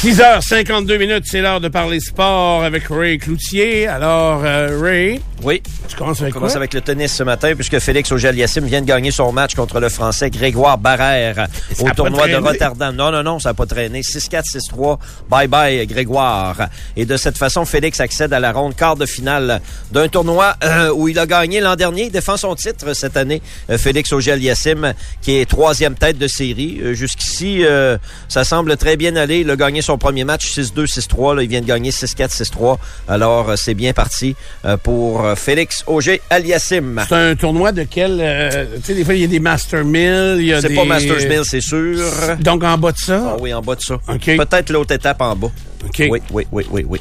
6h52 minutes, c'est l'heure de parler sport avec Ray Cloutier. Alors, euh, Ray. Oui. Tu commences avec On commence quoi? avec le tennis ce matin puisque Félix Auger-Aliassime vient de gagner son match contre le Français Grégoire Barrère au tournoi de. Rotterdam. Non, non, non, ça n'a pas traîné. 6-4, 6-3. Bye bye Grégoire. Et de cette façon, Félix accède à la ronde quart de finale d'un tournoi euh, où il a gagné l'an dernier. Il défend son titre cette année. Euh, Félix Auger-Aliassime qui est troisième tête de série. Jusqu'ici, ça semble très bien aller. Il a gagné son premier match 6-2, 6-3. Là, il vient de gagner 6-4, 6-3. Alors, euh, c'est bien parti euh, pour euh, Félix Auger-Aliassime. C'est un tournoi de quel... euh, tu sais, des fois, il y a des Master Mill, C'est des... pas Masters Mill, c'est sûr. Donc, en bas de ça? Ah oui, en bas de ça. OK. Peut-être l'autre étape en bas. Oui, oui, oui, oui, oui.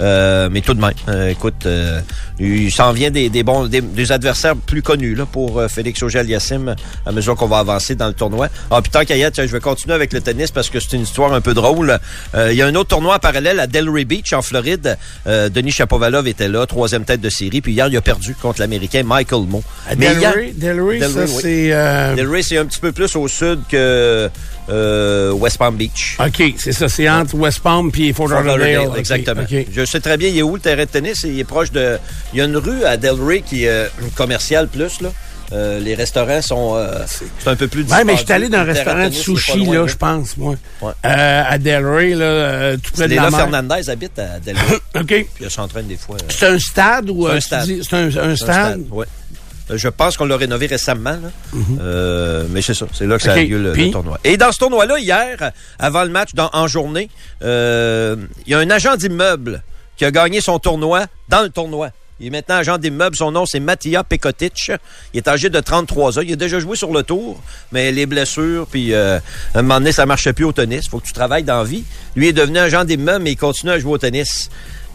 Euh, mais tout de même, euh, écoute, euh, il s'en vient des, des bons, des, des adversaires plus connus là pour Félix Auger-Aliassime à mesure qu'on va avancer dans le tournoi. Ah, puis tant qu'à y être, tiens, je vais continuer avec le tennis parce que c'est une histoire un peu drôle. Il y a un autre tournoi en parallèle à Delray Beach en Floride. Denis Chapovalov était là, troisième tête de série. Puis hier, il a perdu contre l'Américain Michael Moe. Mais hier- Delray, Delray, ça, oui. c'est... Delray, c'est un petit peu plus au sud que West Palm Beach. OK, c'est ça, c'est entre West Palm puis Fort Lauderdale. Exactement. Je sais très bien, il est où le terrain de tennis? Il est proche de... Il y a une rue à Delray qui est euh, commerciale plus, là. Euh, les restaurants sont... euh, c'est un peu plus Ouais, mais je suis allé dans un restaurant de sushi, là, je pense, moi. Ouais. Euh, à Delray, là, tout près de la mer. Fernandez habite à Delray. OK. Puis elle s'entraîne des fois. C'est un stade ou... C'est un stade. C'est un, un c'est un stade? ouais. Euh, Je pense qu'on l'a rénové récemment, là. Euh, mais c'est ça, c'est là que ça a lieu le, tournoi. Et dans ce tournoi-là, hier, avant le match, dans- en journée, euh, il y a un agent d'immeuble qui a gagné son tournoi dans le tournoi. Il est maintenant agent d'immeuble. Son nom, c'est Mattia Pekotic. Il est âgé de 33 ans. Il a déjà joué sur le tour, mais les blessures, puis euh, à un moment donné, ça marchait plus au tennis. faut que tu travailles dans la vie. Lui est devenu agent d'immeuble, mais il continue à jouer au tennis.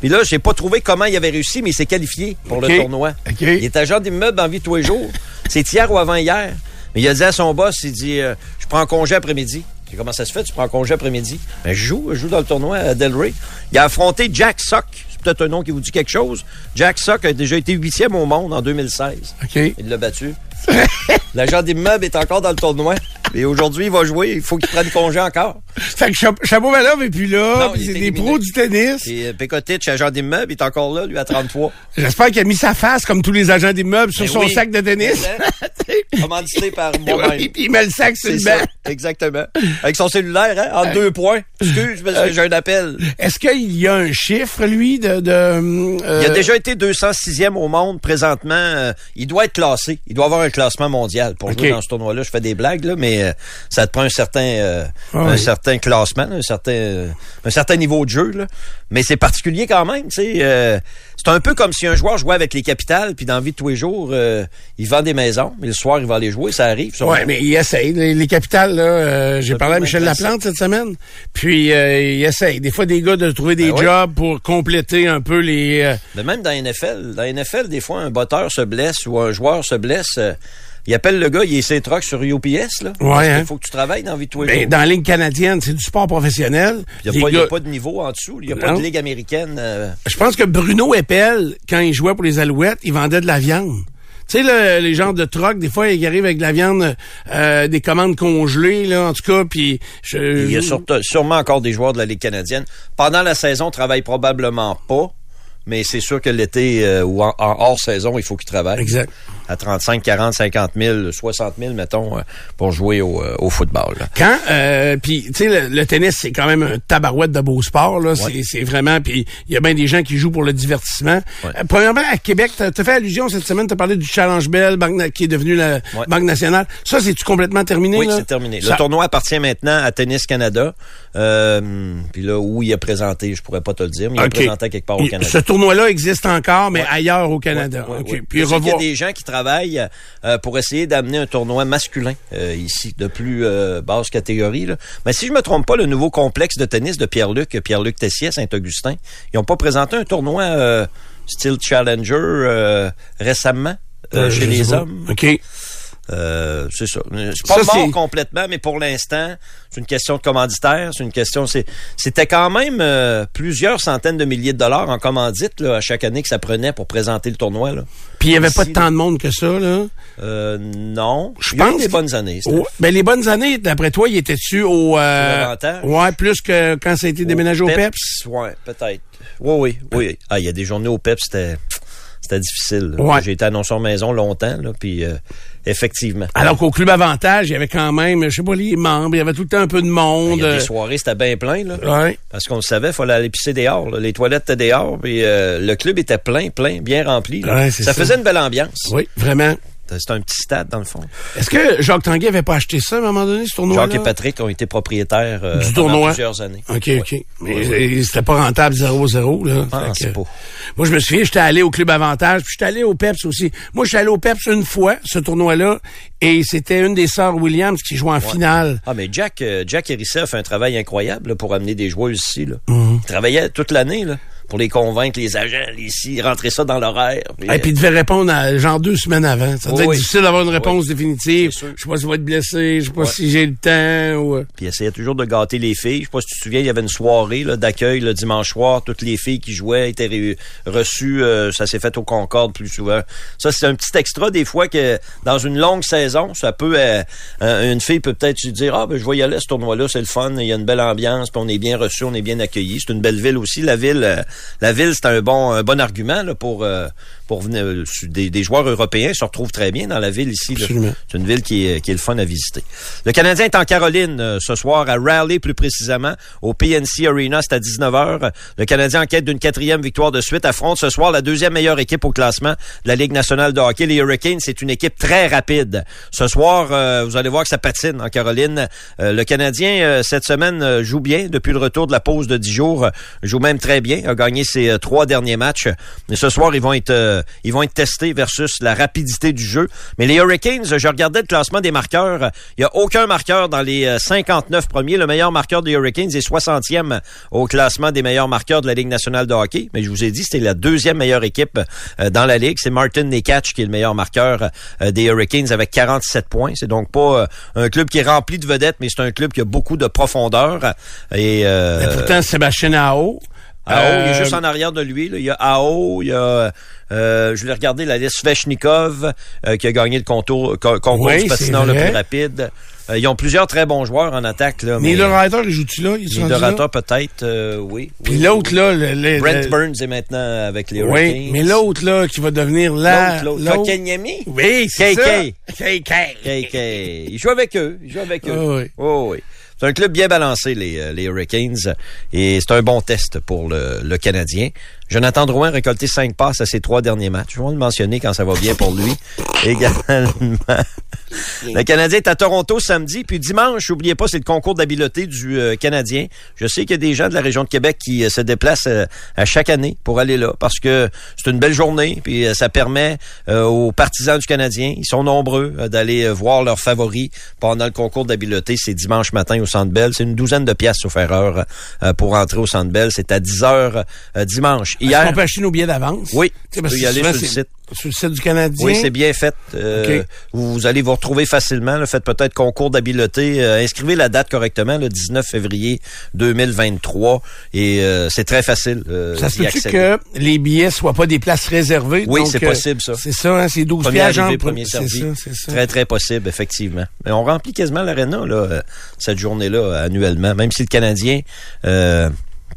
Puis là, j'ai pas trouvé comment il avait réussi, mais il s'est qualifié pour le tournoi. Il est agent d'immeuble en vie tous les jours. C'est hier ou avant-hier. Mais il a dit à son boss, il dit, euh, je prends congé après-midi. J'ai comment ça se fait, tu prends congé après-midi? Ben, je joue, je joue dans le tournoi à Delray. Il a affronté Jack Sock. C'est peut-être un nom qui vous dit quelque chose. Jack Sock a déjà été huitième au monde en 2016. OK. Il l'a battu. L'agent d'immeuble est encore dans le tournoi. Et aujourd'hui, il va jouer. Il faut qu'il prenne congé encore. Fait que Cha- Chapeau-Valov est plus là, il c'est est des pros du tennis. Et euh, Pekotic, agent d'immeuble, il est encore là, lui, à 33. J'espère qu'il a mis sa face, comme tous les agents d'immeubles, sur Ben son oui. sac de tennis. Commandité par moi-même. Puis il met le sac sur le banc. exactement. Avec son cellulaire, hein, en deux points. Excuse, que j'ai un appel. Est-ce qu'il y a un chiffre, lui, de... de euh, Il a déjà été 206e au monde présentement. euh, il doit être classé. Il doit avoir un classement mondial pour OK. jouer dans ce tournoi-là. Je fais des blagues, là, mais euh, ça te prend un certain, euh, Ah un oui. certain classement, un certain, euh, un certain niveau de jeu. Là. Mais c'est particulier quand même. tu sais, euh, c'est un peu comme si un joueur jouait avec les capitales, puis dans la vie de tous les jours, euh, il vend des maisons, mais le soir, il va aller jouer. Ça arrive. Ouais, mais il essaye. Les, les capitales, là, euh, j'ai parlé à Michel. Laplante cette semaine. Puis euh, il essaye. Des fois, des gars de trouver des Ben oui. jobs pour compléter un peu les. Mais même dans la NFL, dans la NFL, des fois, un botteur se blesse ou un joueur se blesse. Il appelle le gars, il est ses trucks sur UPS, là. Ouais, Parce hein. faut que tu travailles dans la vie de tous les ben, jours. dans la ligue canadienne, c'est du sport professionnel. Il n'y a, pas- il a de niveau en dessous. Il n'y a pas de ligue américaine. euh, Je pense que Bruno Eppel, quand il jouait pour les Alouettes, il vendait de la viande. Tu sais, les genres de trocs, des fois, ils arrivent avec de la viande, euh, des commandes congelées, là, en tout cas, puis... je- Il y a surtout- sûrement encore des joueurs de la Ligue canadienne. Pendant la saison, ils travaillent probablement pas. Mais c'est sûr que l'été euh, ou en, en hors saison, il faut qu'ils travaillent. Exact. À 35, 40, 50 000, 60 000, mettons, euh, pour jouer au, euh, au football. là. Quand, euh, puis tu sais, le, le tennis c'est quand même un tabarouette de beau sport là. C'est, c'est vraiment, puis il y a bien des gens qui jouent pour le divertissement. Ouais. Euh, premièrement, à Québec, t'as, t'as fait allusion cette semaine, t'as parlé du Challenge Bell, Banque qui est devenu la Ouais. Banque nationale. Ça, c'est tu complètement terminé Oui, c'est terminé. Ça- Le tournoi appartient maintenant à Tennis Canada. Euh, puis là, où il est présenté, je pourrais pas te le dire, mais il est présenté quelque part au Il- Canada. Ce tournoi-là existe encore, mais ailleurs au Canada. Ouais, ouais, OK. ouais. Puis qu'il y a des gens qui travaillent euh, pour essayer d'amener un tournoi masculin euh, ici, de plus euh, basse catégorie. Là. Mais si je me trompe pas, le nouveau complexe de tennis de Pierre-Luc, Pierre-Luc Tessier Saint-Augustin, ils ont pas présenté un tournoi style Challenger récemment chez les hommes? OK. Euh, c'est ça. C'est pas Ça, c'est- mort complètement, mais pour l'instant, c'est une question de commanditaire. C'est une question. C'était quand même euh, plusieurs centaines de milliers de dollars en commandite là, à chaque année que ça prenait pour présenter le tournoi. Là. Puis il y avait pas tant de monde que ça, là. Euh, non. Je pense des bonnes années. Ben, les bonnes années, d'après toi, il était-tu au... Euh, ouais, plus que quand ça a été déménagé au PEPS? Ouais, peut-être. Oui, oui, oui. Ah, il y a des journées au PEPS, c'était c'était difficile. Ouais. J'ai été annonceur maison longtemps, là, puis euh, effectivement. Alors qu'au Club Avantage, il y avait quand même, je sais pas, les membres, il y avait tout le temps un peu de Il monde. y a euh, des soirées, c'était bien plein, là. ouais. Parce qu'on le savait, il fallait aller pisser dehors. là. Les toilettes étaient dehors, puis euh, le club était plein, plein, bien rempli. là. Ouais, c'est ça, ça. faisait une belle ambiance. Oui, vraiment. C'était un petit stade, dans le fond. Est-ce que Jacques Tanguay avait pas acheté ça à un moment donné, ce tournoi-là? Jacques et Patrick ont été propriétaires euh, Du pendant tournoi. plusieurs années. OK, OK. Mais euh, c'était pas rentable 0-0, là. Ah, c'est que- pas. Moi, je me souviens, j'étais allé au Club Avantage, puis j'étais allé au PEPS aussi. Moi, j'étais allé au PEPS une fois, ce tournoi-là, et c'était une des sœurs Williams qui jouait en finale. Ah, mais Jack, euh, Jack Hérisset a fait un travail incroyable là, pour amener des joueurs ici. Là. Mhm. Il travaillait toute l'année là, pour les convaincre, les agents, ici, rentrer ça dans l'horaire. Et puis, il devait répondre à, genre deux semaines avant. Ça devait Oui, être difficile d'avoir une réponse définitive. Je sais pas si je vais être blessé, je sais pas Ouais. si j'ai le temps ou... euh, Puis il essayait toujours de gâter les filles. Je sais pas si tu te souviens, il y avait une soirée là, d'accueil le dimanche soir. Toutes les filles qui jouaient étaient reçues. euh, ça s'est fait au Concorde plus souvent. Ça, c'est un petit extra des fois que dans une longue saison, ça peut... euh, euh, une fille peut peut-être se dire, ah ben je vais y aller à ce tournoi-là, c'est le fun, il y a une belle ambiance, puis on est bien reçu, on est bien accueilli. C'est une belle ville aussi. La ville, euh, la ville, c'est un bon, un bon argument là, pour... euh, pour venir, euh, des, des joueurs européens se retrouvent très bien dans la ville ici. C'est une ville qui est, qui est le fun à visiter. Le Canadien est en Caroline euh, ce soir, à Raleigh plus précisément, au PNC Arena, c'est à 19h. Le Canadien en quête d'une quatrième victoire de suite affronte ce soir la deuxième meilleure équipe au classement de la Ligue nationale de hockey. Les Hurricanes, c'est une équipe très rapide. Ce soir, euh, vous allez voir que ça patine en Caroline. Euh, le Canadien, cette semaine, joue bien depuis le retour de la pause de 10 jours. joue même très bien, a gagné ses euh, trois derniers matchs. Mais ce soir, ils vont être euh, ils vont être testés versus la rapidité du jeu. Mais les Hurricanes, je regardais le classement des marqueurs. Il n'y a aucun marqueur dans les euh, 59 premiers. Le meilleur marqueur des Hurricanes est 60e au classement des meilleurs marqueurs de la Ligue nationale de hockey. Mais je vous ai dit, c'était la deuxième meilleure équipe euh, dans la Ligue. C'est Martin Nekach qui est le meilleur marqueur euh, des Hurricanes avec 47 points. C'est donc pas euh, un club qui est rempli de vedettes, mais c'est un club qui a beaucoup de profondeur. Et euh, Mais pourtant, Sébastien Ao... Ao, il est euh, juste en arrière de lui. là. Il y a Ao, il y a, euh, je vais regarder la liste, Svechnikov, euh, qui a gagné le contour, co- concours Oui, du patineur le plus rapide. Euh, ils ont plusieurs très bons joueurs en attaque. Là, mais Niederreiter, il joue-tu là? Là? Niederreiter, peut-être, euh, oui. Puis oui, l'autre, oui. là... Le, le- Brent le- Burns est maintenant avec les Hurricanes. Oui, mais l'autre, là, qui va devenir là... L'autre, l'autre. Kotkaniemi? Oui, c'est KK. ça. KK. KK. Il joue avec eux. Il joue avec eux. Ah oui. Oh, oui. C'est un club bien balancé, les, euh, les Hurricanes, et c'est un bon test pour le, le Canadien. Jonathan Drouin a récolté cinq passes à ses trois derniers matchs. Je vais le mentionner quand ça va bien pour lui. Également. Le Canadien est à Toronto samedi, puis dimanche, n'oubliez pas, c'est le concours d'habileté du euh, Canadien. Je sais qu'il y a des gens de la région de Québec qui euh, se déplacent euh, à chaque année pour aller là, parce que c'est une belle journée, puis ça permet aux partisans du Canadien, ils sont nombreux, d'aller voir leurs favoris pendant le concours d'habileté. C'est dimanche matin au Centre Bell. C'est une douzaine de pièces, euh, pour entrer au Centre Bell. C'est à 10 heures euh, dimanche. Est-ce Hier, qu'on peut acheter nos billets d'avance? Oui, Tu peux y aller sur le site. Sur le site du Canadien? Oui, c'est bien fait. Euh, vous, allez vous retrouver facilement. là. Faites peut-être concours d'habileté. Euh, inscrivez la date correctement, le 19 février 2023. Et euh, c'est très facile. Ça se accéder. que les billets soient pas des places réservées? Oui, c'est possible, ça. C'est ça, hein, c'est 12 Premier arrivé, premier servi. ça. Très, très possible, effectivement. Mais on remplit quasiment l'aréna, là, cette journée-là, annuellement. Même si le Canadien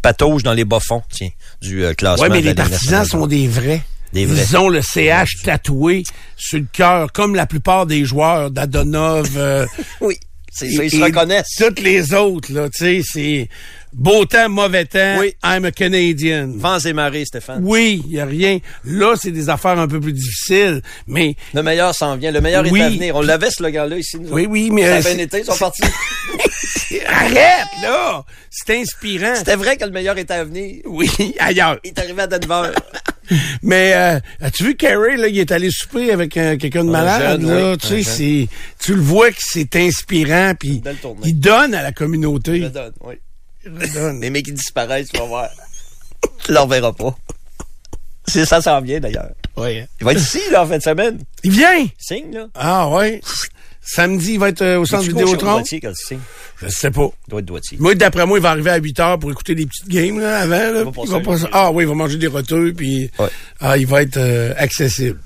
patauge dans les bas-fonds, tiens, du euh, classement. Ouais, mais les partisans sont des vrais. Des vrais. Ils ont le CH tatoué sur le cœur, comme la plupart des joueurs d'Adonov. euh, Oui, c'est ça, ils se reconnaissent. Toutes les autres, là, tu sais, c'est beau temps, mauvais temps. Oui. I'm a Canadian. Vents et marées, Stéphane. Oui, il y a rien. Là, c'est des affaires un peu plus difficiles, mais Le meilleur s'en vient. Le meilleur Oui. est à venir. On l'avait, ce slogan-là, ici. Nous oui, autres. oui, mais Ça a euh, bien c'est- été, ils sont partis. arrête là, c'est inspirant. C'était vrai que le meilleur était à venir. Oui, ailleurs. Il est arrivé à Denver. Mais euh, as-tu vu Carey là, il est allé souper avec euh, quelqu'un de Un malade jeune, là, oui, tu un sais, tu le vois que c'est inspirant puis il donne à la communauté. Je le donne, oui. Les mecs qui disparaissent, tu vas voir. Tu leur verras pas. C'est ça s'en vient, d'ailleurs. Ouais. Il va être ici, là, en fin de semaine. Il vient! Signe, là. Ah ouais. Samedi, il va être euh, au centre Vidéotron. Doitier quand il signe. Je sais pas. Il doit être doitier. Moi, d'après moi, il va arriver à 8 heures pour écouter des petites games là, avant. Là, va il va passer-. Ah oui, il va manger des roteux, puis Ouais. ah, il va être euh, accessible.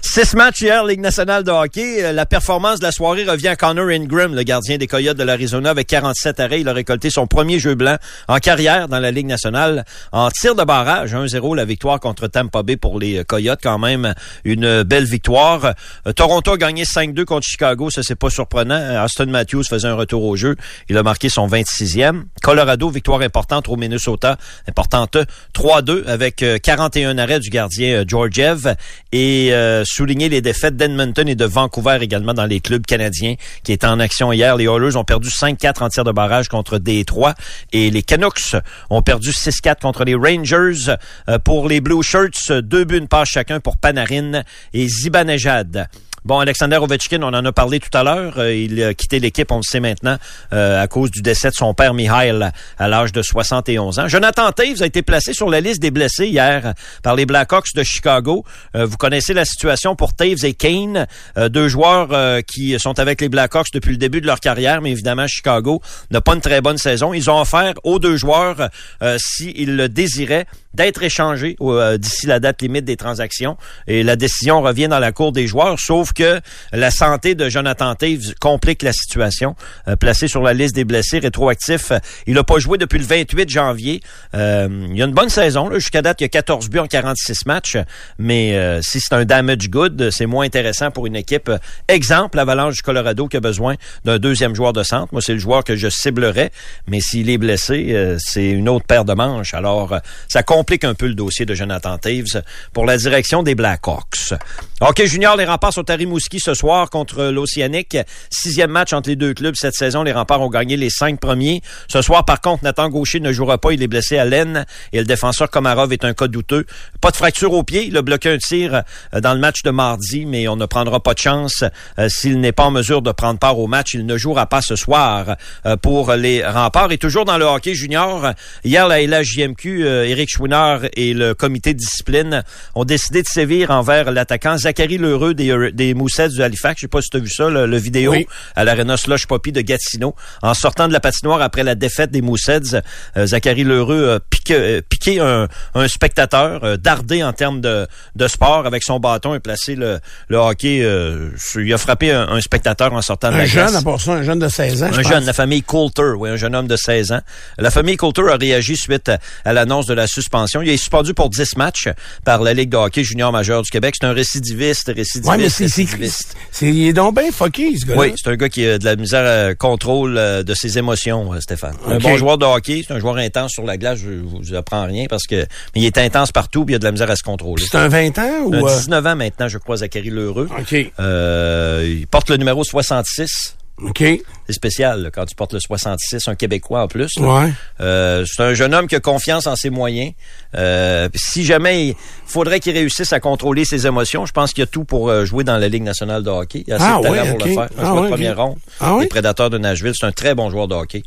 Six matchs hier, Ligue nationale de hockey. Euh, La performance de la soirée revient à Connor Ingram, le gardien des Coyotes de l'Arizona, avec 47 arrêts. Il a récolté son premier jeu blanc en carrière dans la Ligue nationale. En tir de barrage, 1-0, la victoire contre Tampa Bay pour les euh, Coyotes. Quand même, une belle victoire. Euh, Toronto a gagné 5-2 contre Chicago. Ça, c'est pas surprenant. Austin Matthews faisait un retour au jeu. Il a marqué son 26e. Colorado, victoire importante au Minnesota. Importante 3-2 avec euh, 41 arrêts du gardien Georgiev. Et euh, souligner les défaites d'Edmonton et de Vancouver également dans les clubs canadiens qui étaient en action hier. Les Oilers ont perdu 5-4 en tir de barrage contre Détroit et les Canucks ont perdu 6-4 contre les Rangers. Euh, pour les Blue Shirts, deux buts, une passe chacun pour Panarin et Zibanejad. Bon, Alexander Ovechkin, on en a parlé tout à l'heure. Euh, il a quitté l'équipe, on le sait maintenant, euh, à cause du décès de son père Mihail à l'âge de 71 ans. Jonathan Taves a été placé sur la liste des blessés hier par les Blackhawks de Chicago. Euh, vous connaissez la situation pour Taves et Kane, deux joueurs qui sont avec les Blackhawks depuis le début de leur carrière, mais évidemment Chicago n'a pas une très bonne saison. Ils ont offert aux deux joueurs, s'ils le désiraient, d'être échangés euh, d'ici la date limite des transactions. Et la décision revient dans la cour des joueurs, sauf que la santé de Jonathan Taves complique la situation. Euh, placé sur la liste des blessés, rétroactif, euh, il n'a pas joué depuis le 28 janvier. Euh, il a une bonne saison. Jusqu'à date, il y a 14 buts en 46 matchs. Mais euh, si c'est un damage good, c'est moins intéressant pour une équipe. Exemple, l'Avalanche du Colorado qui a besoin d'un deuxième joueur de centre. Moi, c'est le joueur que je ciblerais. Mais s'il est blessé, c'est une autre paire de manches. Alors, ça complique un peu le dossier de Jonathan Taves pour la direction des Blackhawks. OK, Junior, les remparts sont à Rimouski ce soir contre l'Océanique. Sixième match entre les deux clubs cette saison. Les remparts ont gagné les cinq premiers. Ce soir, par contre, Nathan Gaucher ne jouera pas. Il est blessé à l'aine et le défenseur Komarov est un cas douteux. Pas de fracture au pied. Il a bloqué un tir euh, dans le match de mardi, mais on ne prendra pas de chance euh, s'il n'est pas en mesure de prendre part au match. Il ne jouera pas ce soir euh, pour les remparts. Et toujours dans le hockey junior, hier, la LHJMQ, euh, Éric Chouinard et le comité de discipline ont décidé de sévir envers l'attaquant Zachary Lheureux des, des Moussets du Halifax. Je sais pas si tu as vu ça, le, le vidéo Oui. à l'Arena Slush Poppy de Gatineau. En sortant de la patinoire après la défaite des Moussets, euh, Zachary Lheureux a piqué, euh, piqué un, un spectateur, euh, dardé en termes de, de sport avec son bâton et placé le, le hockey. euh, sur- il a frappé un, un spectateur en sortant de Un la jeune, à part ça, un jeune de 16 ans, je Un pense. jeune, la famille Coulter, oui, un jeune homme de 16 ans. La famille Coulter a réagi suite à, à l'annonce de la suspension. Il est suspendu pour 10 matchs par la Ligue de hockey junior majeur du Québec. C'est un récidiviste, récidiviste, Ouais, mais c'est, récidiviste. c'est, il est donc bien fucké, ce gars-là. Oui, c'est un gars qui a de la misère à contrôle euh, de ses émotions, euh, Stéphane. Un bon joueur de hockey, c'est un joueur intense sur la glace, je vous apprends rien parce que mais il est intense partout, puis il a de la misère à se contrôler. C'est un 20 ans ou... Euh, 19 ans maintenant, je crois, Zachary Lheureux. OK. Euh, il porte le numéro 66. OK. C'est spécial là, quand tu portes le 66, un Québécois en plus. Ouais. Euh, c'est un jeune homme qui a confiance en ses moyens. Euh, si jamais il faudrait qu'il réussisse à contrôler ses émotions, je pense qu'il y a tout pour euh, jouer dans la Ligue nationale de hockey. Il a assez Ah de talent ouais, pour le faire. Un Ah joueur de première ronde. Ah? Les Prédateurs de Nashville, c'est un très bon joueur de hockey.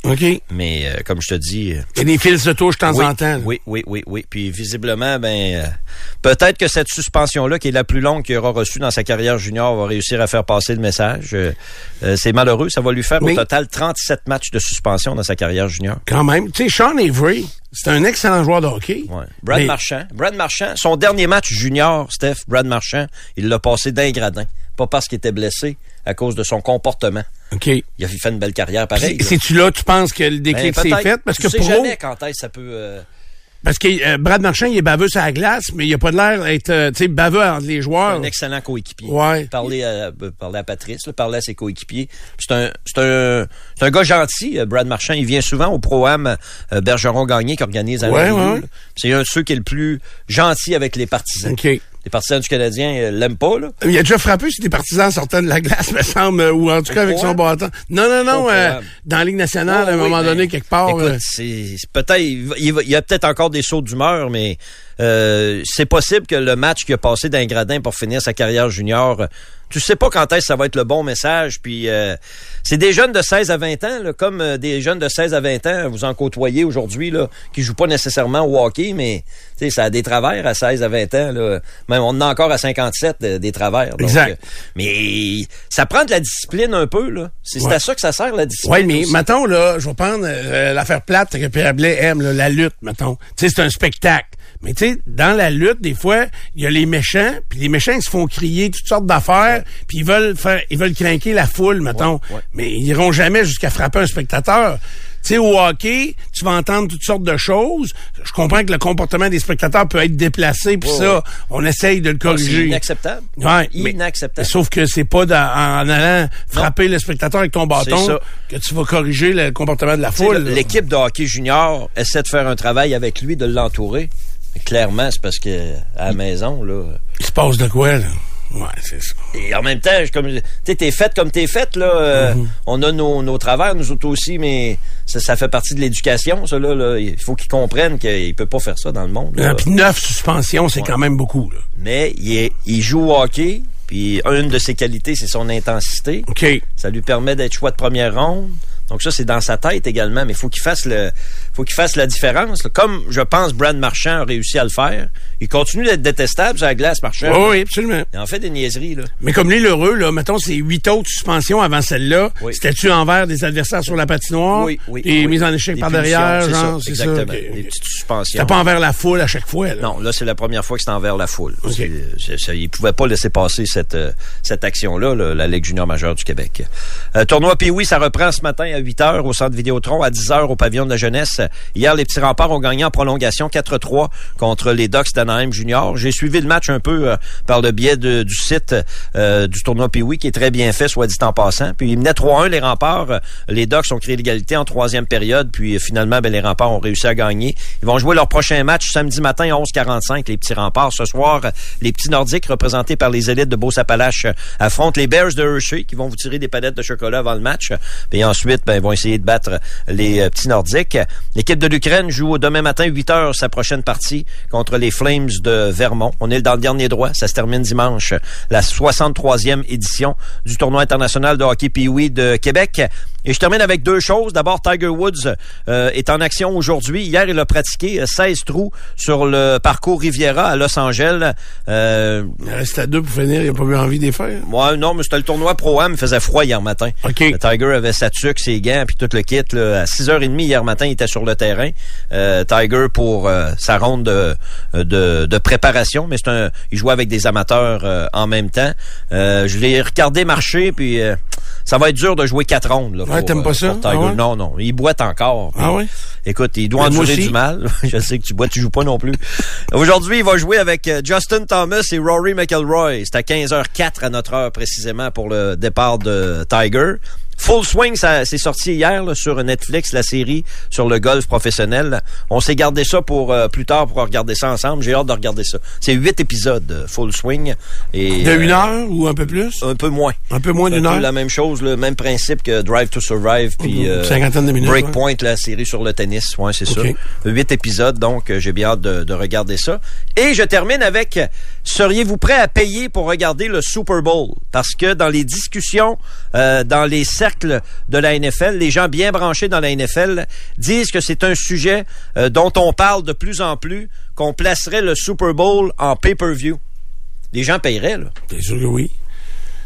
Mais euh, comme je te dis, des fils de touche de temps oui, en temps. là. oui, oui, oui, oui. Puis visiblement, ben peut-être que cette suspension-là, qui est la plus longue qu'il aura reçue dans sa carrière junior, va réussir à faire passer le message. C'est malheureux, ça va lui faire Mais- au total 37 matchs de suspension dans sa carrière junior. Quand même. Tu sais, Sean Avery, c'est un excellent joueur de hockey. Ouais. Brad Mais- Marchand. Brad Marchand, son dernier match junior, Steph, Brad Marchand, il l'a passé d'un gradin. Pas parce qu'il était blessé, à cause de son comportement. OK. Il a fait une belle carrière pareil. C'est-tu là, tu penses que le Ben, déclic s'est peut-être. fait? Parce Tu que sais pro, jamais quand est-ce que ça peut... euh, parce que euh, Brad Marchand, il est baveux sur la glace, mais il a pas de l'air d'être, euh, tu sais, baveux entre les joueurs. un excellent coéquipier. Ouais. Parler à, euh, parler à Patrice, là, parler à ses coéquipiers. C'est un, c'est un, c'est un gars gentil, euh, Brad Marchand. Il vient souvent au Pro-Am euh, Bergeron-Gagné qui organise à Ouais, ouais. C'est un de ceux qui est le plus gentil avec les partisans. OK. Les partisans du Canadien euh, l'aiment pas, là. Il a déjà frappé sur des partisans sortant de la glace, me semble, euh, ou en tout cas avec son bâton. Non, non, non, euh, dans la Ligue nationale, à un Oh, oui, moment ben, donné, quelque part. Écoute, euh, c'est c'est peut-être il, va- il va- il y a peut-être encore des sauts d'humeur, mais euh, c'est possible que le match qui a passé d'un gradin pour finir sa carrière junior tu sais pas quand est-ce que ça va être le bon message. Puis euh, c'est des jeunes de 16 à 20 ans, là, comme euh, des jeunes de 16 à 20 ans, vous en côtoyez aujourd'hui, là, qui jouent pas nécessairement au hockey, mais ça a des travers à 16 à 20 ans. Là. Même on en a encore à 57 euh, des travers. exact. mais ça prend de la discipline un peu. là. C'est à ça que ça sert, la discipline. Oui, mais mettons, là, je vais prendre l'affaire plate que Pierre Blais aime, la lutte, mettons. Tu sais, c'est un spectacle. Mais tu sais, dans la lutte, des fois, il y a les méchants, puis les méchants ils se font crier toutes sortes d'affaires, puis ils veulent faire, ils veulent craquer la foule, mettons. Mais ils iront jamais jusqu'à frapper un spectateur. Tu sais, au hockey, tu vas entendre toutes sortes de choses. Je comprends que le comportement des spectateurs peut être déplacé, puis ça, on essaye de le corriger. C'est inacceptable. Ouais, inacceptable. sauf que c'est pas en allant frapper le spectateur avec ton bâton que tu vas corriger le comportement de la foule. L'équipe de hockey junior essaie de faire un travail avec lui, de l'entourer. Clairement, c'est parce que à la maison, là. Il se passe de quoi, là? Ouais, c'est ça. Et en même temps, comme tu t'es faite comme t'es faite, là. Euh, mm-hmm. On a nos, nos, travers, nous autres aussi, mais ça, fait partie de l'éducation, ça, là, Il faut qu'ils comprennent qu'il peut pas faire ça dans le monde. Là. Puis neuf suspensions, c'est quand même beaucoup, là. Mais il, il joue au hockey, puis une de ses qualités, c'est son intensité. OK. Ça lui permet d'être choix de première ronde. Donc ça, c'est dans sa tête également, mais il faut qu'il fasse le, faut qu'il fasse la différence. Comme je pense Brad Marchand a réussi à le faire. Il continue d'être détestable sur la glace, Marchand. Oui, absolument. Il en fait des niaiseries, là. Mais comme l'île heureux, là, mettons, c'est huit autres suspensions avant celle-là. C'était-tu envers des adversaires sur la patinoire? Oui, oui. Et mise en échec par derrière, genre, c'est ça. Exactement. Des petites suspensions. C'était pas envers la foule à chaque fois, là. Non, là, c'est la première fois que c'était envers la foule. Okay. il pouvait pas laisser passer cette, euh, cette action-là, la Ligue junior majeure du Québec. Euh, tournoi puis oui, ça reprend ce matin à 8 h au centre Vidéotron, à 10 h au pavillon de la jeunesse. Hier, les petits remparts ont gagné en prolongation 4-3 contre les Ducks d'Anaheim Junior. J'ai suivi le match un peu euh, par le biais du site euh, du tournoi Pee-Wee, qui est très bien fait, soit dit en passant. Puis ils menaient 3-1 les remparts. Les Ducks ont créé l'égalité en troisième période, puis finalement, ben, les remparts ont réussi à gagner. Ils vont jouer leur prochain match samedi matin à 11h45, les petits remparts. Ce soir, les petits Nordiques, représentés par les élites de Beauce-Appalaches, affrontent les Bears de Hershey, qui vont vous tirer des palettes de chocolat avant le match. Puis ensuite, ben, ils vont essayer de battre les euh, petits Nordiques. L'équipe de l'Ukraine joue demain matin 8 heures sa prochaine partie contre les Flames de Vermont. On est dans le dernier droit. Ça se termine dimanche. La 63e édition du tournoi international de hockey Pee-Wee de Québec. Et je termine avec deux choses. D'abord, Tiger Woods euh, est en action aujourd'hui. Hier, il a pratiqué 16 euh, trous sur le parcours Riviera à Los Angeles. Euh, il reste à deux pour finir. Il n'a pas eu envie de les faire. Ouais, non, mais c'était le tournoi Pro-Am. Il faisait froid hier matin. OK. Le Tiger avait sa tuque, ses gants, puis tout le kit. Là. À 6h30 hier matin, il était sur le terrain. Euh, Tiger pour sa ronde de, de, de préparation. Mais c'est un, il jouait avec des amateurs en même temps. je l'ai regardé marcher, puis ça va être dur de jouer quatre rondes. Là, ouais, t'aimes pas ça? Ah non, non. Il boite encore. ah oui? Écoute, il doit endurer du mal. Je sais que tu bois, tu joues pas non plus. Aujourd'hui, il va jouer avec euh, Justin Thomas et Rory McElroy. C'est à 15h04 à notre heure précisément pour le départ de Tiger. Full Swing, ça c'est sorti hier sur Netflix, la série sur le golf professionnel. On s'est gardé ça pour euh, plus tard pour regarder ça ensemble. J'ai hâte de regarder ça. C'est huit épisodes euh, Full Swing. Et, de une euh, heure ou un peu plus? Un peu moins. Un peu moins d'une heure? la même chose, le même principe que Drive to Survive puis minutes, Breakpoint, la série sur le tennis. Ouais, c'est ça. Huit épisodes, donc j'ai bien hâte de, de regarder ça. Et je termine avec, seriez-vous prêt à payer pour regarder le Super Bowl? Parce que dans les discussions, dans les cercles de la NFL, les gens bien branchés dans la NFL disent que c'est un sujet euh, dont on parle de plus en plus, qu'on placerait le Super Bowl en pay-per-view. Les gens paieraient, là. C'est sûr que oui.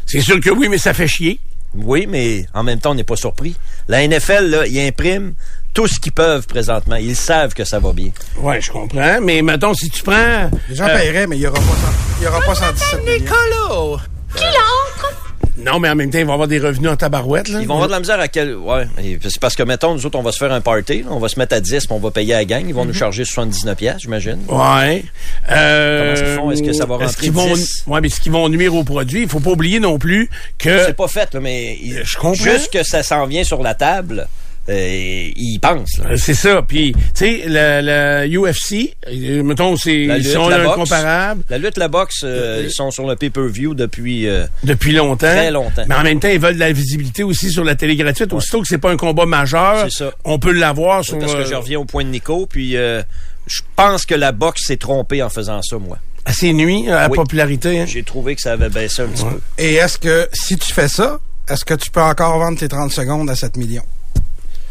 C'est sûr que oui, mais ça fait chier. Oui, mais en même temps, on n'est pas surpris. La NFL, là, ils impriment tout ce qu'ils peuvent présentement. Ils savent que ça va bien. Oui, je comprends. Mais mettons, si tu prends... Les gens euh, paieraient, mais il n'y aura pas, il y aura pas 117 millions. Nicolas! Qui entre? Non, mais en même temps, ils vont avoir des revenus en tabarouette. Là. Ils vont avoir de la misère à quel. Ouais. C'est parce que, mettons, nous autres, on va se faire un party. on va se mettre à 10 puis on va payer à la gang. Ils vont nous mhm. charger 79$, j'imagine. Ouais. Euh, Comment ils font? Est-ce que ça va rentrer vont... Ouais, mais ce qu'ils vont nuire au produit, il faut pas oublier non plus que. C'est pas fait, là, mais. Je comprends. Juste que ça s'en vient sur la table. Euh, ils pensent. C'est ça. Puis, tu sais, le, UFC, euh, mettons, c'est ils sont incomparables. La lutte, la boxe, euh, ils sont sur le pay-per-view depuis depuis longtemps. Très longtemps. Mais en même temps, ils veulent de la visibilité aussi sur la télé gratuite. Aussitôt que c'est pas un combat majeur, on peut l'avoir sur. parce que je reviens au point de Nico, puis je pense que la boxe s'est trompée en faisant ça, moi. À ses nuits, à la Oui. popularité. hein. J'ai trouvé que ça avait baissé un petit peu. Et est-ce que, si tu fais ça, est-ce que tu peux encore vendre tes 30 secondes à 7 millions?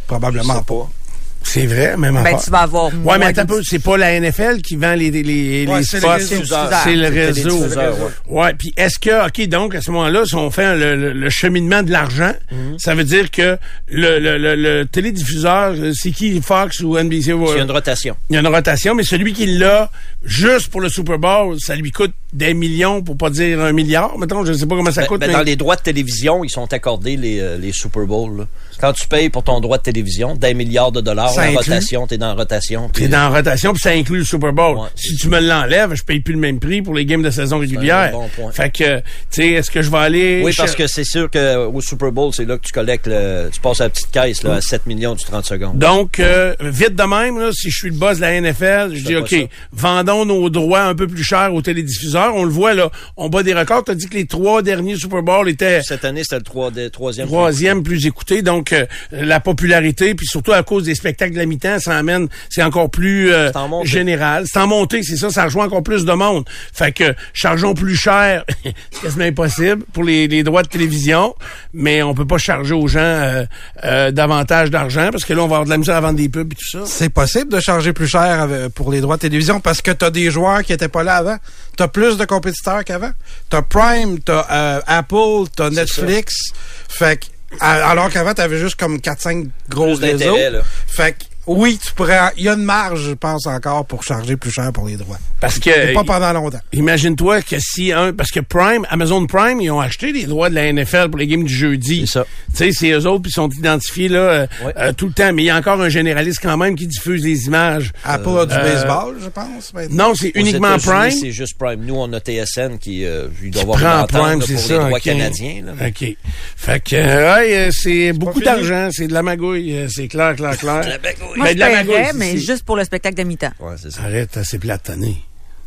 Probablement pas. C'est vrai, même Ben, tu vas avoir Ouais, moins mais attends un peu, c'est pas la NFL qui vend les, les, les Ouais, les c'est spots. C'est le réseau. diffuseurs, ouais. Ouais, puis est-ce que, OK, donc, à ce moment-là, si on fait le, le- le cheminement de l'argent, Mhm. ça veut dire que le, le, le, le télédiffuseur, euh, c'est qui, Fox ou NBC? Il y a une rotation. Il y a une rotation, mais celui qui l'a juste pour le Super Bowl, ça lui coûte des millions, pour pas dire un milliard. Mettons, je sais pas comment ça Ben, coûte. ben, mais- Dans les droits de télévision, ils sont accordés les, euh, les Super Bowls. là. Quand tu payes pour ton droit de télévision, d'un milliard de dollars, Ça inclut? rotation, t'es dans rotation. C'est dans rotation, puis ça inclut le Super Bowl. Ouais. Si tu me l'enlèves, je paye plus le même prix pour les games de saison régulière. bon point. Fait que, tu sais, est-ce que je vais aller... Oui, parce cher- que c'est sûr qu'au Super Bowl, c'est là que tu collectes le, tu passes à la petite caisse, là, à 7 millions du 30 secondes. Donc, euh, vite de même, là, si je suis le boss de la NFL, je dis, OK, ça. vendons nos droits un peu plus chers aux télédiffuseurs. On le voit, là, on bat des records. Tu as dit que les trois derniers Super Bowl étaient Cette année, c'était le trois- de- troisième. troisième plus écouté. Donc, euh, la popularité, puis surtout à cause des spectacles de la mi-temps, ça amène, c'est encore plus euh, C'est en montée. général. C'est en montée, c'est ça, ça rejoint encore plus de monde. Fait que, chargeons plus cher, c'est quasiment impossible pour les, les droits de télévision, mais on peut pas charger aux gens euh, euh, davantage d'argent, parce que là, on va avoir de la misère à vendre des pubs et tout ça. C'est possible de charger plus cher pour les droits de télévision parce que t'as des joueurs qui étaient pas là avant. T'as plus de compétiteurs qu'avant. T'as Prime, t'as euh, Apple, t'as Netflix. Fait que, alors qu'avant, t'avais juste comme 4-5 gros réseaux. là. Fait que, oui, tu pourrais, il y a une marge, je pense encore, pour charger plus cher pour les droits. Parce que... Mais pas pendant longtemps. Imagine-toi que si un parce que Prime, Amazon Prime, ils ont acheté les droits de la NFL pour les games du jeudi. C'est ça. Tu sais, c'est eux autres puis ils sont identifiés là euh, Ouais. euh, tout le temps, mais il y a encore un généraliste quand même qui diffuse les images. Apple a du euh, baseball, je pense. maintenant. Non, c'est uniquement Prime. C'est juste Prime. Nous, on a TSN qui, euh, il doit qui avoir Prime, c'est ça. les droits ok. canadiens. Là. OK. Fait que euh, ouais, euh, c'est beaucoup d'argent, c'est de la magouille, euh, c'est clair, clair, clair. Moi, Ben, je de la paierais, mais juste pour le spectacle de mi-temps. Ouais, c'est ça. Arrête, c'est platané.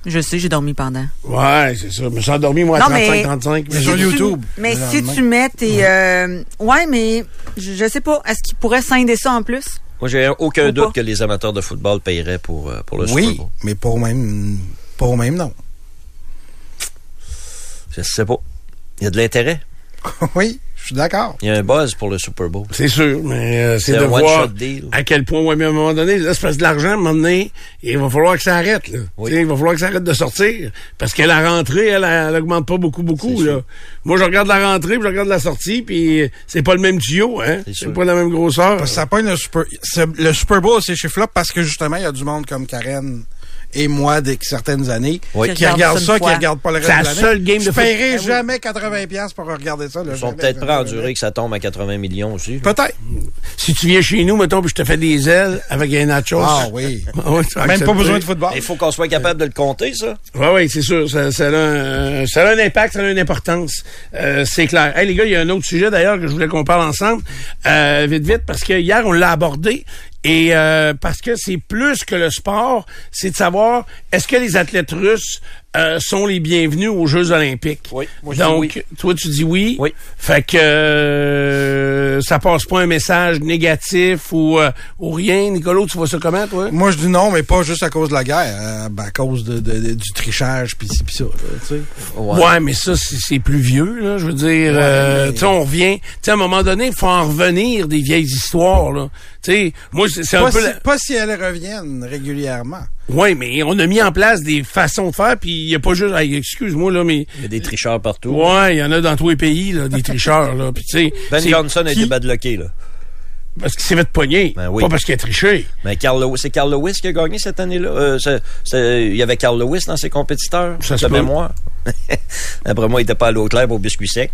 Je sais, j'ai dormi pendant. Ouais, c'est ça. Je me suis endormi, moi, à Non, mais- 35-35. Mais sur Si YouTube. tu- mais si tu mets tes... euh, ouais, mais je, je sais pas. Est-ce qu'il pourrait scinder ça en plus? Moi, j'ai aucun Ou doute pas. que les amateurs de football paieraient pour, euh, pour le Super Oui, Bowl. mais pas au même, pas au même nom. Je sais pas. Il y a de l'intérêt. oui, suis d'accord. Il y a un buzz pour le Super Bowl. C'est sûr, mais euh, c'est C'est de un voir deal. à quel point, ouais, mais à un moment donné, là, c'est parce que de l'argent, à un moment donné, il va falloir que ça arrête, là. Oui. Tu sais, Il va falloir que ça arrête de sortir. Parce que la rentrée, elle, elle, augmente pas beaucoup, beaucoup, C'est là. Moi, je regarde la rentrée, puis je regarde la sortie, puis c'est pas le même tuyau, hein. C'est C'est pas la même grosseur. Parce que ça pogne le Super, c'est- le Super Bowl, ces chiffres-là, parce que justement, il y a du monde comme Karen et moi, de certaines années, Oui. qui regardent ça, qui regardent pas le reste C'est la de l'année. seule game de Je foot- paierai jamais 80$ piastres pour regarder ça. là, Ils sont peut-être prêts à endurer que ça tombe à 80 millions aussi. Peut-être. Si tu viens chez nous, mettons, puis je te fais des ailes avec un nachos. Ah oui. Même pas besoin de football. Il faut qu'on soit capable de le compter, ça. Oui, oui, c'est sûr. Ça, ça, a un, ça a un impact, ça a une importance. Euh, c'est clair. Hey, les gars, il y a un autre sujet d'ailleurs que je voulais qu'on parle ensemble. Euh, vite, vite, parce que hier, on l'a abordé. Et euh, parce que c'est plus que le sport, c'est de savoir est-ce que les athlètes russes euh, sont les bienvenus aux Jeux olympiques? Oui, moi, je dis Donc, oui. toi, tu dis oui. Oui. Fait que euh, ça passe pas un message négatif ou, euh, ou rien. Nicolas, tu vois ça comment, toi? Moi, je dis non, mais pas juste à cause de la guerre, euh, ben, à cause de, de- de- du trichage, puis ci, puis ça. sais. Ouais. mais ça, c'est plus vieux, là. Je veux dire, euh, mais- tu sais, on revient. Tu sais, à un moment donné, il faut en revenir des vieilles histoires, là. Tu sais, moi, c'est un Pas, peu... si, la- pas si elles reviennent régulièrement. Ouais, mais on a mis en place des façons de faire, puis il y a pas juste... hey, Excuse-moi, là, mais... Il y a des tricheurs partout. Ouais, il y en a dans tous les pays, là, des tricheurs, là. Puis, tu sais... Ben c'est Johnson a qui- été badlocké, là. Parce qu'il s'est fait pogner. Ben oui. Pas parce qu'il a triché. Mais c'est Carl Lewis qui a gagné cette année-là? Euh, c'est- c'est- il y avait Carl Lewis dans ses compétiteurs. Ça se de mémoire. Après moi, il était pas à l'eau claire pour biscuit sec.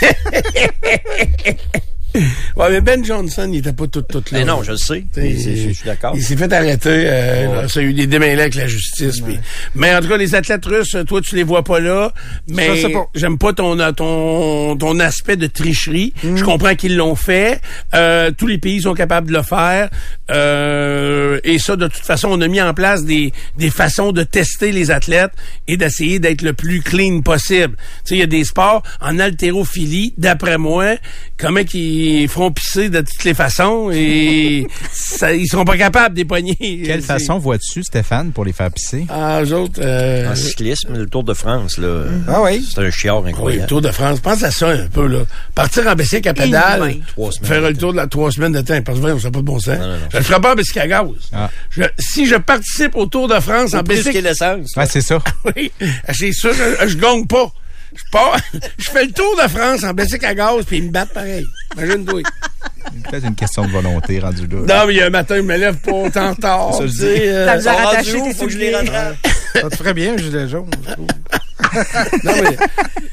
Ouais, mais Ben Johnson, il était pas tout, tout là. Mais non, je le sais. Je suis d'accord. Il s'est fait arrêter. euh, Ouais. là, ça a eu des démêlés avec la justice. puis- Mais en tout cas, les athlètes russes, toi, tu les vois pas là. Mais pas. j'aime pas ton, euh, ton ton aspect de tricherie. Mm. Je comprends qu'ils l'ont fait. Euh, tous les pays sont capables de le faire. Euh, et ça, de toute façon, on a mis en place des, des façons de tester les athlètes et d'essayer d'être le plus clean possible. Tu sais, il y a des sports en haltérophilie, d'après moi, comment qu'ils ils feront pisser de toutes les façons et ça, ils seront pas capables d'époigner. Quelle C'est- façon vois-tu, Stéphane, pour les faire pisser? Ah, eux autres, euh, En cyclisme, le Tour de France, là. Ah oui. C'est un chiard oui, le incroyable. Tour de France. Pense à ça un peu, là. Partir en bicycle à pédale, Inhumain. Trois semaines faire le tour de la trois semaines de temps, parce que on sait pas de bon sens. non, non. Je le ferai pas en bicycle à gaz. Ah. Je- si je participe au Tour de France en bicycle, l'essence. Ouais, c'est ça. oui, c'est sûr, je, je gagne pas. Je pars, je fais le tour de France en bicycle à gaz, puis ils me battent pareil. Imagine-toi. Peut-être une question de volonté rendue là. Non, mais il y a un matin, je me lève pas autant tard. Ça, je tu sais, euh, T'as besoin où? tes Faut que je les rattrape. Ça te ferait bien, un gilet jaune. je trouve. Non, mais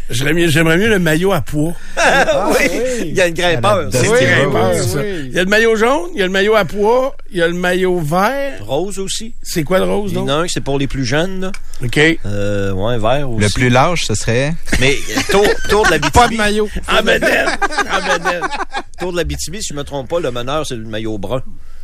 j'aimerais mieux, j'aimerais mieux le maillot à poids. oui. Il y a une grimpeur. C'est oui. Grimpeur, oui, ça. Il y a le maillot jaune, il y a le maillot à poids, il y a le maillot vert. Rose aussi. C'est quoi le rose, Il y en donc? a un, c'est pour les plus jeunes, là. OK. Euh, ouais, vert aussi. Le plus large, ce serait... Mais euh, tour, tour de la Pas de BTB. maillot. En bedaine. En bedaine. Tour de la BTB, si je me trompe pas, le meneur, c'est le maillot brun.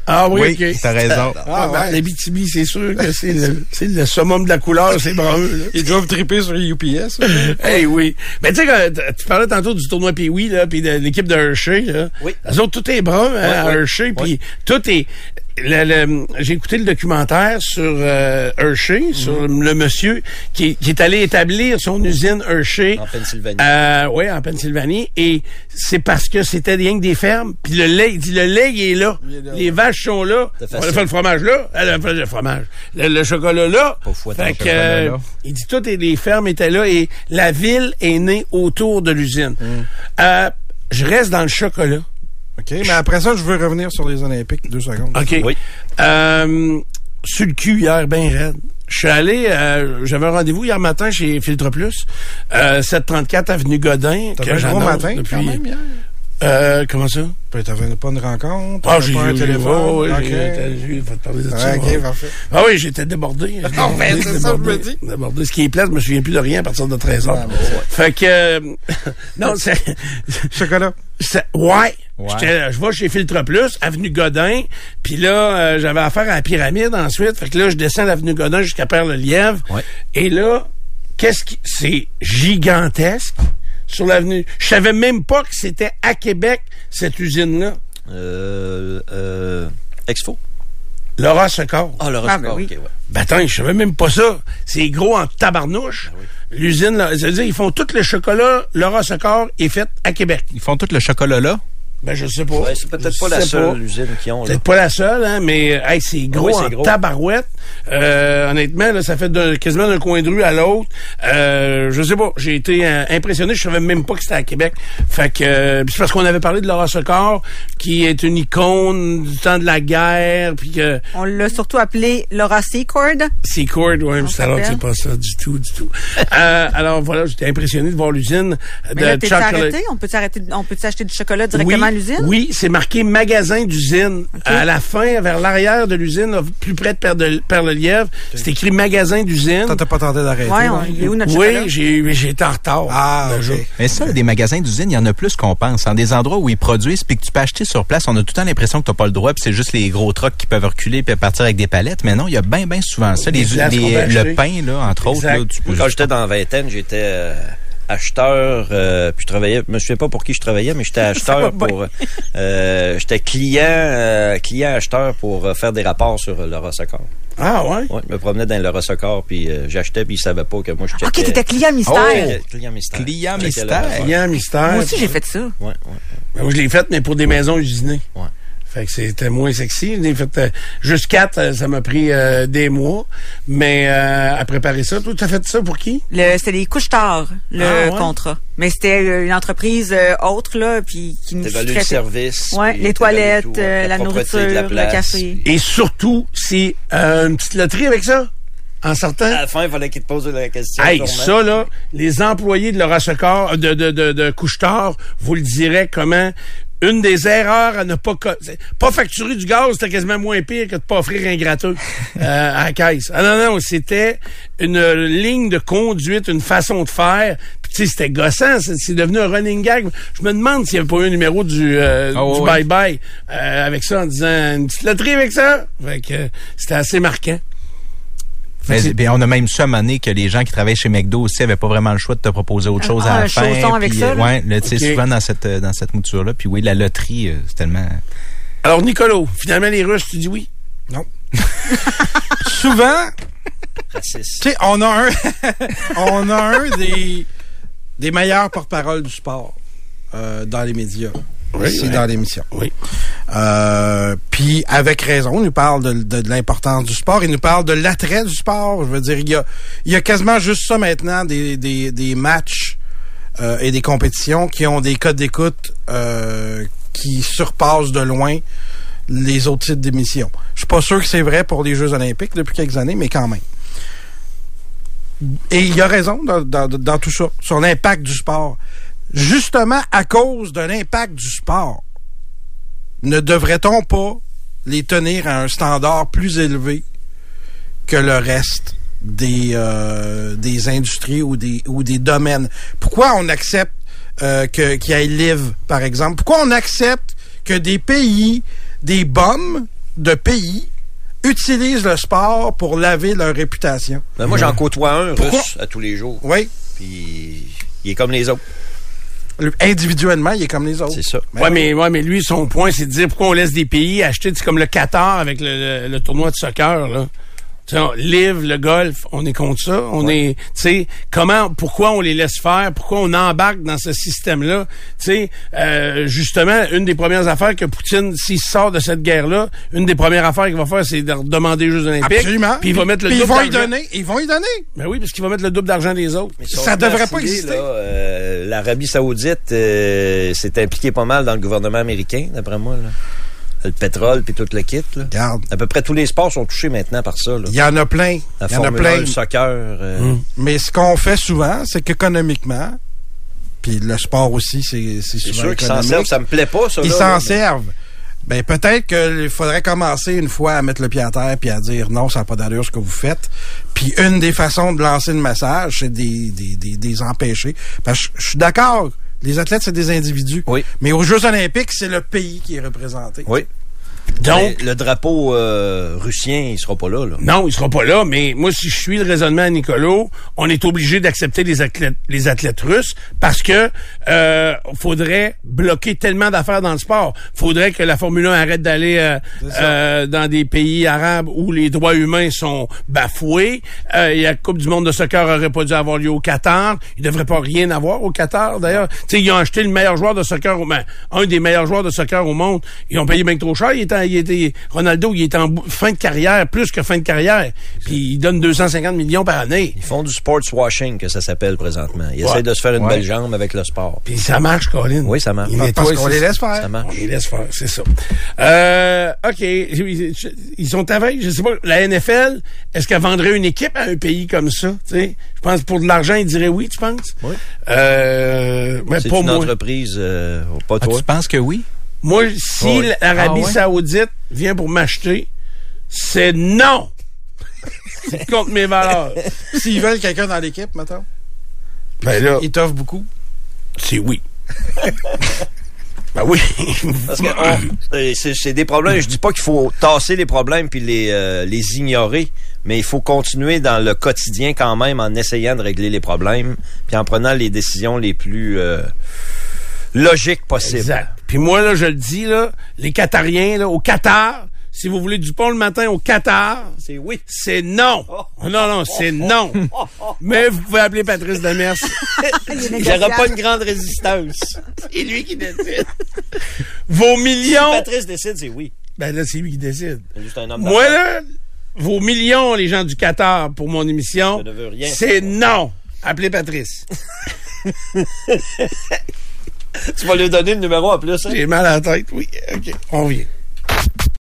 Ah oui, Oui, OK. t'as raison. Ah, ben, les BTB, c'est sûr que c'est le, le summum de la couleur, c'est brun, là. Ils doivent triper sur les UPS. Hey, oui. Mais tu sais, tu parlais tantôt du tournoi Pee-Wee, là, puis de l'équipe de Hershey, là. Oui. Eux autres, tout est brun, hein, à Ouais, ouais. Hershey, puis Ouais. tout est... le- le- J'ai écouté le documentaire sur euh, Hershey, sur Mhm. le monsieur qui, qui est allé établir son usine Hershey. En Pennsylvanie. Euh, oui, en Pennsylvanie. Et c'est parce que c'était rien que des fermes. Puis le lait, il dit, le lait, il est là. Il est là, Les vaches sont là. On a fait le fromage là. Elle a fait le fromage. Le, le chocolat là. Pas fouettant, Fait que, euh, là. il dit, toutes les fermes étaient là et la ville est née autour de l'usine. Mm. Euh, je reste dans le chocolat. OK, mais après ça, je veux revenir sur les Olympiques. Deux secondes. OK. Oui. Euh, sur le cul hier, ben raide. Je suis allé, euh, j'avais un rendez-vous hier matin chez Filtre Plus, euh, 734 avenue Godin. T'avais que un gros j'annonce matin, depuis- quand même, hier. Euh, comment ça? Puis t'avais pas une rencontre? Ah, j'ai pas un téléphone? OK. j'ai- j'ai- va te parler de ça. OK, parfait. Ah oui, j'étais débordé. J'étais Ah, ben, débordé, c'est ça, je me débordé, dis. Débordé. Ce qui est plate, je me souviens plus de rien à partir de 13 heures. Ah, ben, Fait que, euh, non, c'est, Chocolat. ouais. Je vais chez Filtre Plus, avenue Godin, puis là, euh, j'avais affaire à la pyramide ensuite. Fait que là, je descends l'avenue Godin jusqu'à Père-le-Lièvre. Et là, qu'est-ce qui, c'est gigantesque sur l'avenue. Je savais même pas que c'était à Québec, cette usine-là. Euh, euh, Expo. Laura Secor. Ah, le Ah, ben oui. OK, ouais. Ben attends, je savais même pas ça. C'est gros en tabarnouche. L'usine, là, c'est-à-dire, ils font tout le chocolat, Laura Secor est fait à Québec. Ils font tout le chocolat là? Ben, je sais pas. Ouais, c'est peut-être Je pas la seule pas. usine qu'ils ont, là. Peut-être pas la seule, hein, mais hey, c'est gros oui, c'est en gros. tabarouette. Euh, honnêtement, là, ça fait de- quasiment d'un coin de rue à l'autre. Euh, je sais pas, j'ai été euh, impressionné. Je savais même pas que c'était à Québec. Fait que euh, c'est parce qu'on avait parlé de Laura Secor, qui est une icône du temps de la guerre, puis que On l'a surtout appelé Laura Secord. Secord, ouais, c'est alors que c'est pas ça du tout, du tout. euh, alors voilà, j'étais impressionné de voir l'usine Mais de là, arrêté? On peut arrêter, on peut acheter du chocolat directement oui, à l'usine? Oui, c'est marqué magasin d'usine. À la fin, vers l'arrière de l'usine, plus près de Père de Père-le-Lièvre, c'est écrit magasin d'usine. T'as pas tenté d'arrêter? Ouais, là? on, il est où notre? Oui, j'ai j'ai été en retard. Ah. Mais ça, des magasins d'usine, il y en a plus qu'on pense. En des endroits où ils produisent puis que tu peux acheter sur place, on a tout le temps l'impression que t'as pas le droit puis c'est juste les gros trucks qui peuvent reculer puis partir avec des palettes. Mais non, il y a bien, bien souvent ça. Les, acheter. le pain, là, entre autres, Exact. là, tu peux Quand j'étais dans la vingtaine, j'étais euh, acheteur, euh, puis je travaillais, je me souviens pas pour qui je travaillais, mais j'étais acheteur pour, euh, j'étais client, euh, client acheteur pour euh, faire des rapports sur le Rossacor. Ah ouais? Ouais, je me promenais dans le Rossacor, puis euh, j'achetais, puis ils savaient pas que moi je checkais. OK, t'étais client mystère. Client- Client mystère. Client mystère. Client mystère. Moi aussi, j'ai fait ça. Ouais, ouais. Ben, moi, je l'ai fait, mais pour des maisons usinées. Ouais. Fait que c'était moins sexy. Je l'ai fait euh, juste quatre, euh, ça m'a pris euh, des mois. Mais euh, à préparer ça, toi, t'as fait ça pour qui? Le, c'était les couches tard, le Ah, ouais? contrat. Mais c'était euh, une entreprise euh, autre, là, puis qui nous T'évalues le traitait. service. Ouais, les toilettes, tout, euh, la nourriture, la le café. Et surtout, c'est euh, une petite loterie avec ça, en sortant. À la fin, il fallait qu'il te pose la question. Hey, ça, là, les employés de Laura Secor, de, de, de, de Couche-Tard, vous le direz comment une des erreurs à ne pas pas facturer du gaz, c'était quasiment moins pire que de pas offrir un gratteux euh, à la caisse. Ah non, non, c'était une ligne de conduite, une façon de faire. Puis tu sais, c'était gossant, c'est, devenu un running gag. Je me demande s'il n'y avait pas eu un numéro du, euh, Ah oui. bye-bye euh, avec ça en disant une petite loterie avec ça. Fait que c'était assez marquant. Mais, ben, on a même su donné que les gens qui travaillent chez McDo aussi avaient pas vraiment le choix de te proposer autre chose Ah, à la un fin. chausson avec puis, ça, euh, là? Ouais, là, tu sais, Ok. souvent dans cette, dans cette mouture-là. Puis oui, la loterie, c'est tellement... Alors, Nicolo, finalement, les Russes, tu dis oui? Non. Souvent, Raciste. tu sais, on a un, on a un des, des meilleurs porte-parole du sport euh, dans les médias. Oui, ici oui. dans l'émission. Oui. Euh, puis avec raison, il nous parle de, de- de l'importance du sport, il nous parle de l'attrait du sport. Je veux dire, il y a, il y a quasiment juste ça maintenant, des, des, des matchs euh, et des compétitions qui ont des codes d'écoute euh, qui surpassent de loin les autres types d'émissions. Je suis pas sûr que c'est vrai pour les Jeux olympiques depuis quelques années, mais quand même. Et il y a raison dans, tout ça, sur l'impact du sport. Justement, à cause de l'impact du sport, ne devrait-on pas les tenir à un standard plus élevé que le reste des, euh, industries ou des, domaines? Pourquoi on accepte euh, que- qu'il y ait par exemple? Pourquoi on accepte que des pays, des bombes de pays, utilisent le sport pour laver leur réputation? Ben, moi, j'en côtoie un Pourquoi? russe à tous les jours. Oui, Puis il est comme les autres. le- individuellement, il est comme les autres. C'est ça. Ben ouais, oui. mais, ouais, mais lui, son point, c'est de dire pourquoi on laisse des pays acheter, c'est comme le Qatar avec le, le- le tournoi de soccer, là. Tu sais, on- Live, le golf, on est contre ça. On est, tu sais, comment, pourquoi on les laisse faire? Pourquoi on embarque dans ce système-là? Tu sais, euh, justement, une des premières affaires que Poutine, s'il sort de cette guerre-là, une des premières affaires qu'il va faire, c'est de demander les Jeux Olympiques. Absolument. Puis il va mettre le Puis ils double vont y donner. Ils vont y donner. Ben oui, parce qu'il va mettre le double d'argent des autres. Mais Ça devrait pas exister. là, euh, L'Arabie Saoudite euh, s'est impliquée pas mal dans le gouvernement américain, d'après moi. Là. Le pétrole puis tout le kit. Là. À peu près tous les sports sont touchés maintenant par ça. Il y en a plein. La Il y en a plein. 1, le soccer. euh, Hum. Mais ce qu'on fait souvent, c'est qu'économiquement, puis le sport aussi, c'est souvent sûr qu'ils s'en servent. Ça me plaît pas, ça. Ils s'en servent. Ben peut-être qu'il faudrait commencer une fois à mettre le pied à terre puis à dire non, ça n'a pas d'allure ce que vous faites. Puis une des façons de lancer le message, c'est des, des, des, des empêcher. Parce que je suis d'accord, les athlètes, c'est des individus. Oui. Mais aux Jeux olympiques, c'est le pays qui est représenté. Oui. Donc, le drapeau euh, russien, il sera pas là. là. Non, il sera pas là, mais moi, si je suis le raisonnement à Nicolo, on est obligé d'accepter les athlètes, les athlètes russes parce que euh, faudrait bloquer tellement d'affaires dans le sport. Faudrait que la Formule 1 arrête d'aller euh, euh, dans des pays arabes où les droits humains sont bafoués. Euh, et la Coupe du monde de soccer aurait pas dû avoir lieu au Qatar. Il devrait pas rien avoir au Qatar, d'ailleurs. Tu sais, ils ont acheté le meilleur joueur de soccer, au- ben, un des meilleurs joueurs de soccer au monde. Ils ont payé bien trop cher. Il était, il était, Ronaldo, il est en fin de carrière, plus que fin de carrière. Puis il donne 250 millions par année. Ils font du sports washing, que ça s'appelle présentement. Ils Ouais. essaient de se faire une Ouais. belle jambe avec le sport. Puis ça marche, Colin. Oui, ça marche. Il Parce nettoie, qu'on les laisse faire. Ça marche. On les laisse faire, c'est ça. Euh, OK. Ils sont avec, je sais pas, la NFL, est-ce qu'elle vendrait une équipe à un pays comme ça? tu sais? Je pense que pour de l'argent, ils diraient oui, tu penses? Oui. Euh, mais C'est pas une moi. entreprise, euh, pas Ah, toi? tu penses que oui? Moi, si Oui. l'Arabie Ah ouais? Saoudite vient pour m'acheter, c'est non! c'est contre mes valeurs. S'ils veulent quelqu'un dans l'équipe, maintenant, Ben là, ils t'offrent beaucoup? c'est oui. ben oui. Parce que euh, c'est c'est des problèmes. Je dis pas qu'il faut tasser les problèmes puis les, euh, les ignorer, mais il faut continuer dans le quotidien quand même en essayant de régler les problèmes puis en prenant les décisions les plus euh, logiques possibles. Exact. Puis moi, là, je le dis, là, les Qatariens, là, au Qatar, si vous voulez du pont le matin au Qatar, C'est oui. c'est non. Non, non, c'est non. Mais vous pouvez appeler Patrice Demers. Il n'y aura pas une grande résistance. c'est lui qui décide. Vos millions. Patrice décide, c'est oui. Ben là, c'est lui qui décide. C'est juste un homme Moi, là, vos millions, les gens du Qatar, pour mon émission, Ça ne veut rien c'est non. Appelez Patrice. Tu vas lui donner le numéro en plus. hein? J'ai mal à la tête, oui. OK, on vient.